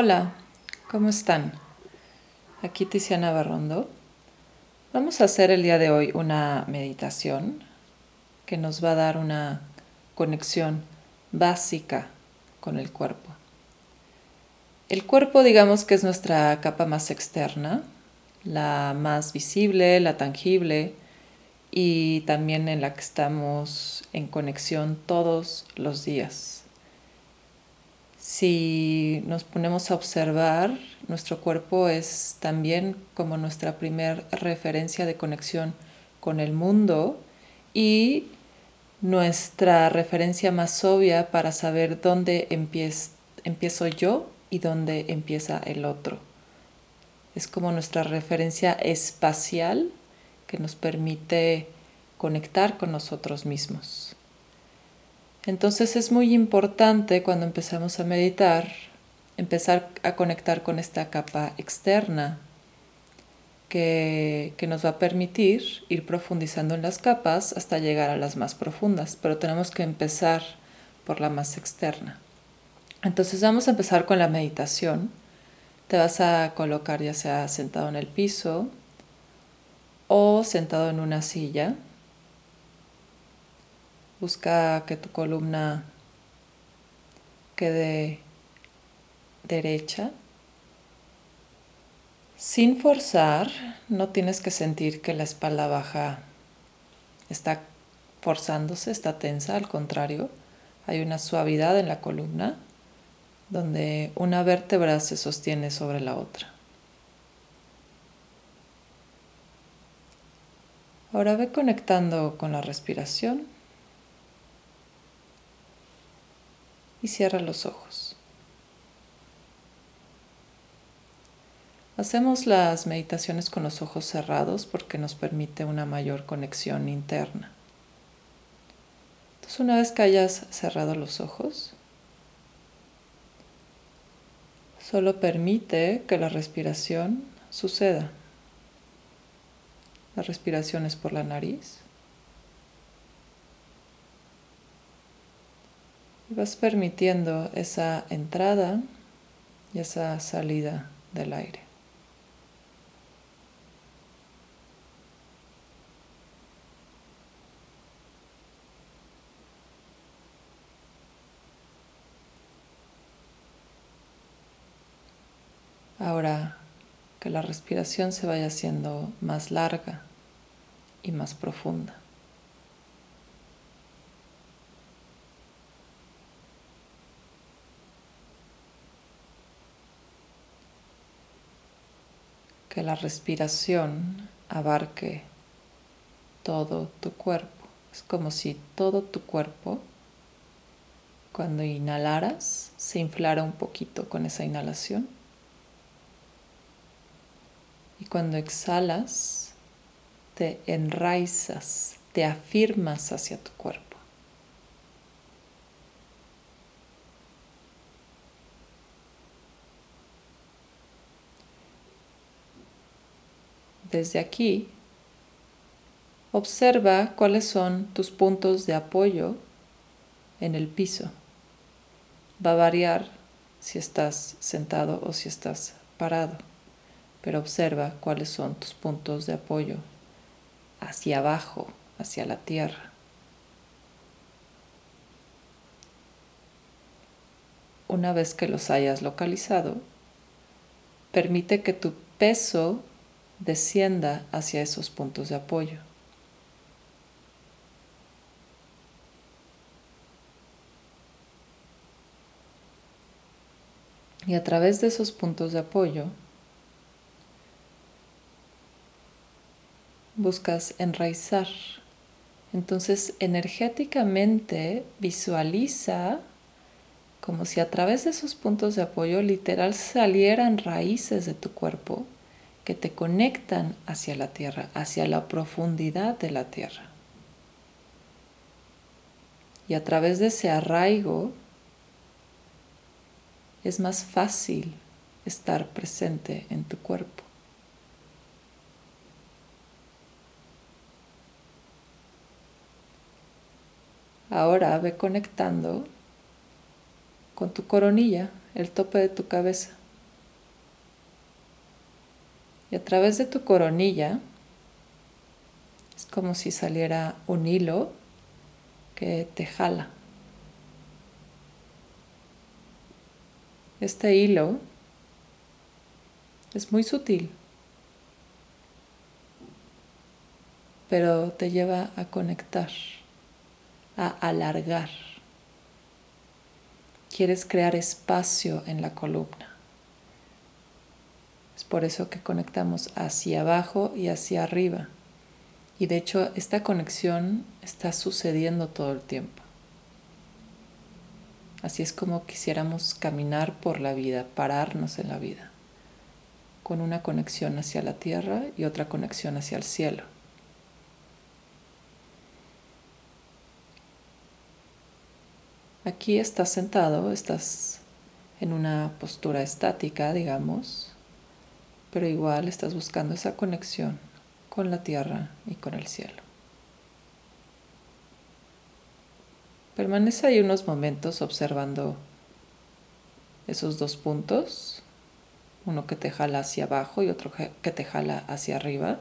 Hola, ¿cómo están? Aquí Tiziana Barrondo. Vamos a hacer el día de hoy una meditación que nos va a dar una conexión básica con el cuerpo. El cuerpo digamos que es nuestra capa más externa, la más visible, la tangible y también en la que estamos en conexión todos los días. Si nos ponemos a observar, nuestro cuerpo es también como nuestra primera referencia de conexión con el mundo y nuestra referencia más obvia para saber dónde empiezo yo y dónde empieza el otro. Es como nuestra referencia espacial que nos permite conectar con nosotros mismos. Entonces es muy importante cuando empezamos a meditar empezar a conectar con esta capa externa que, que, nos va a permitir ir profundizando en las capas hasta llegar a las más profundas, pero tenemos que empezar por la más externa. Entonces vamos a empezar con la meditación. Te vas a colocar ya sea sentado en el piso o sentado en una silla. Busca que tu columna quede derecha. Sin forzar, no tienes que sentir que la espalda baja está forzándose, está tensa, al contrario, hay una suavidad en la columna donde una vértebra se sostiene sobre la otra. Ahora ve conectando con la respiración y cierra los ojos. Hacemos las meditaciones con los ojos cerrados porque nos permite una mayor conexión interna. Entonces una vez que hayas cerrado los ojos, Solo permite que la respiración suceda. La respiración es por la nariz. Y vas permitiendo esa entrada y esa salida del aire. Ahora que la respiración se vaya haciendo más larga y más profunda. Que la respiración abarque todo tu cuerpo. Es como si todo tu cuerpo, cuando inhalaras, se inflara un poquito con esa inhalación y cuando exhalas, te enraizas, te afirmas hacia tu cuerpo. Desde aquí, observa cuáles son tus puntos de apoyo en el piso. Va a variar si estás sentado o si estás parado pero observa cuáles son tus puntos de apoyo hacia abajo, hacia la tierra. Una vez que los hayas localizado, permite que tu peso descienda hacia esos puntos de apoyo. Y a través de esos puntos de apoyo, buscas enraizar. Entonces, energéticamente visualiza como si a través de esos puntos de apoyo literal salieran raíces de tu cuerpo que te conectan hacia la tierra, hacia la profundidad de la tierra. Y a través de ese arraigo es más fácil estar presente en tu cuerpo. Ahora ve conectando con tu coronilla, el tope de tu cabeza. Y a través de tu coronilla es como si saliera un hilo que te jala. Este hilo es muy sutil, pero te lleva a conectar, a alargar. Quieres crear espacio en la columna. Es por eso que conectamos hacia abajo y hacia arriba. Y de hecho esta conexión está sucediendo todo el tiempo. Así es como quisiéramos caminar por la vida, pararnos en la vida, con una conexión hacia la tierra y otra conexión hacia el cielo. Aquí estás sentado, estás en una postura estática, digamos, pero igual estás buscando esa conexión con la tierra y con el cielo. Permanece ahí unos momentos observando esos dos puntos, uno que te jala hacia abajo y otro que te jala hacia arriba.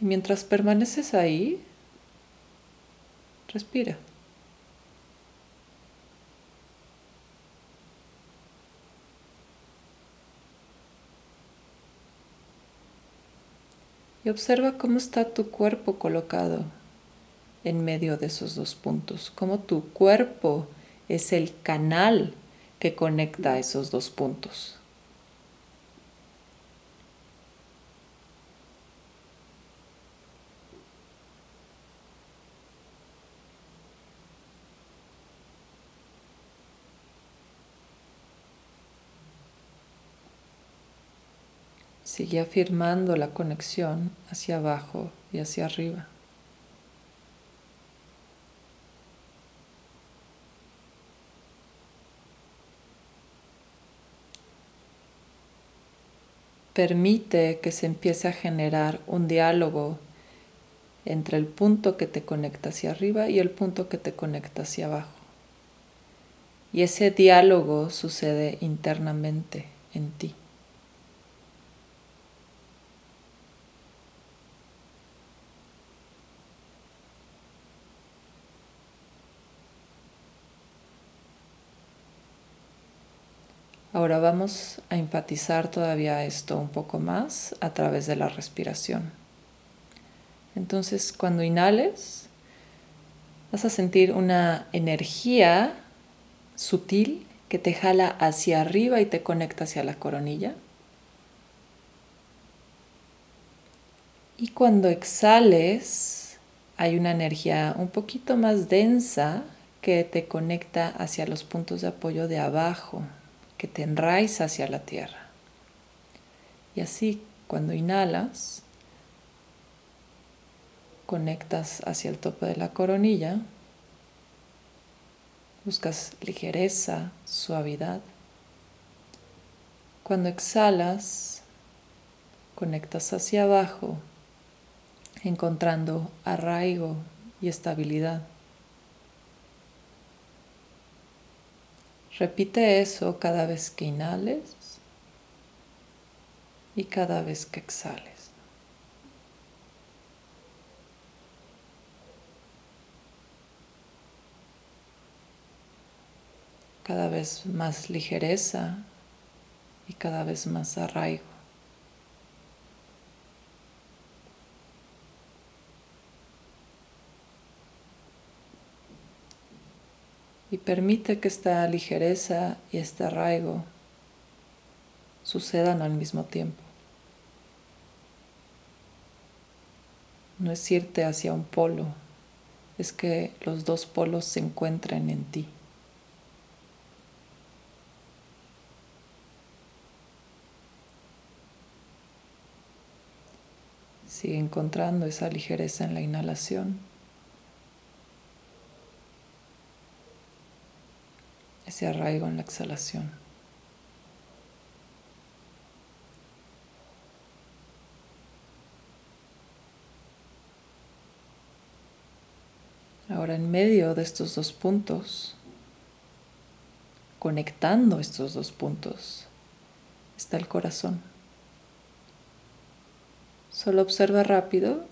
Y mientras permaneces ahí, respira. Y observa cómo está tu cuerpo colocado en medio de esos dos puntos, cómo tu cuerpo es el canal que conecta esos dos puntos. Sigue afirmando la conexión hacia abajo y hacia arriba. permite que se empiece a generar un diálogo entre el punto que te conecta hacia arriba y el punto que te conecta hacia abajo. Y ese diálogo sucede internamente en ti. Ahora vamos a enfatizar todavía esto un poco más a través de la respiración. Entonces, cuando inhales, vas a sentir una energía sutil que te jala hacia arriba y te conecta hacia la coronilla. Y cuando exhales, hay una energía un poquito más densa que te conecta hacia los puntos de apoyo de abajo, que te enraiza hacia la tierra. Y así, cuando inhalas, conectas hacia el tope de la coronilla, buscas ligereza, suavidad. Cuando exhalas, conectas hacia abajo, encontrando arraigo y estabilidad. Repite eso cada vez que inhales y cada vez que exhales. Cada vez más ligereza y cada vez más arraigo. Y permite que esta ligereza y este arraigo sucedan al mismo tiempo. No es irte hacia un polo, es que los dos polos se encuentren en ti. Sigue encontrando esa ligereza en la inhalación. Ese arraigo en la exhalación. Ahora en medio de estos dos puntos, conectando estos dos puntos, está el corazón. Solo observa rápido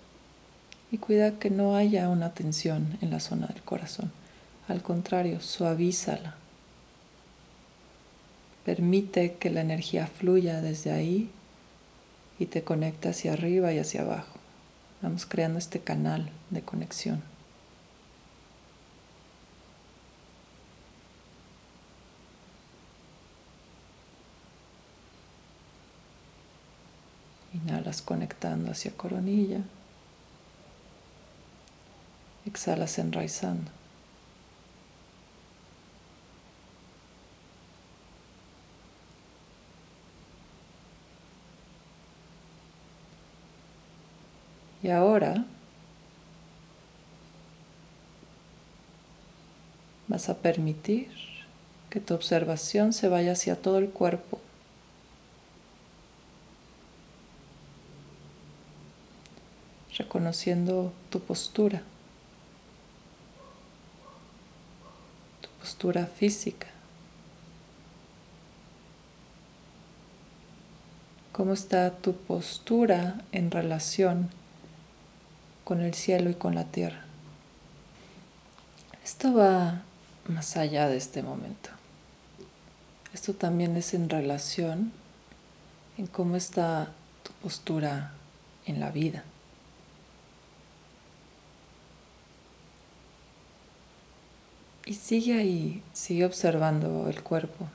y cuida que no haya una tensión en la zona del corazón. Al contrario, suavízala. Permite que la energía fluya desde ahí y te conecta hacia arriba y hacia abajo. Vamos creando este canal de conexión. Inhalas conectando hacia coronilla. Exhalas enraizando. Y ahora vas a permitir que tu observación se vaya hacia todo el cuerpo. reconociendo tu postura, tu postura física. ¿Cómo está tu postura en relación con el cielo y con la tierra? Esto va más allá de este momento. Esto también es en relación en cómo está tu postura en la vida. Y sigue ahí, sigue observando el cuerpo,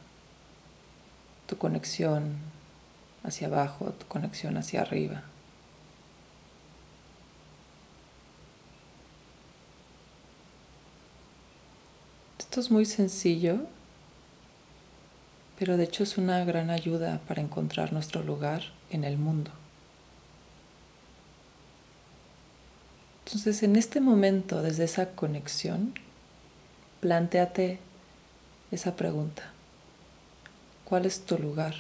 tu conexión hacia abajo, tu conexión hacia arriba. Esto es muy sencillo, pero de hecho es una gran ayuda para encontrar nuestro lugar en el mundo. Entonces, en este momento, desde esa conexión, Plantéate esa pregunta. ¿Cuál es tu lugar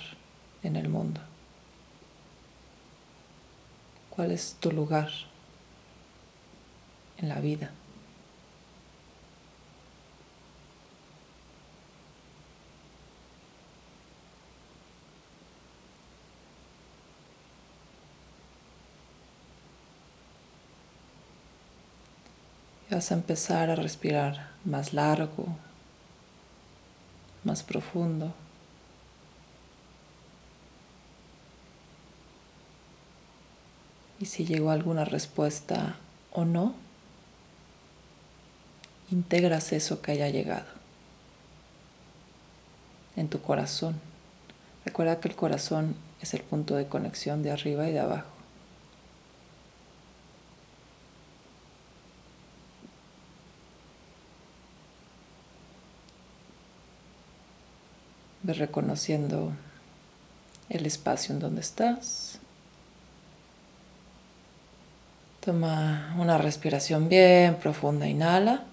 en el mundo? ¿Cuál es tu lugar en la vida? A empezar a respirar más largo, más profundo. Y si llegó alguna respuesta o no, integras eso que haya llegado en tu corazón. Recuerda que el corazón es el punto de conexión de arriba y de abajo. Ve reconociendo el espacio en donde estás. Toma una respiración bien profunda, inhala.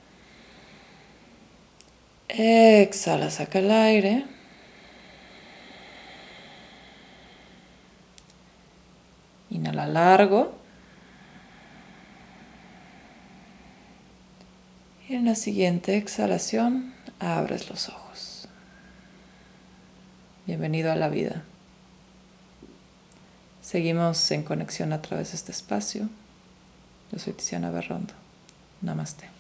Exhala, saca el aire. Inhala largo. Y en la siguiente exhalación abres los ojos. Bienvenido a la vida. Seguimos en conexión a través de este espacio. Yo soy Tiziana Berrondo. Namaste.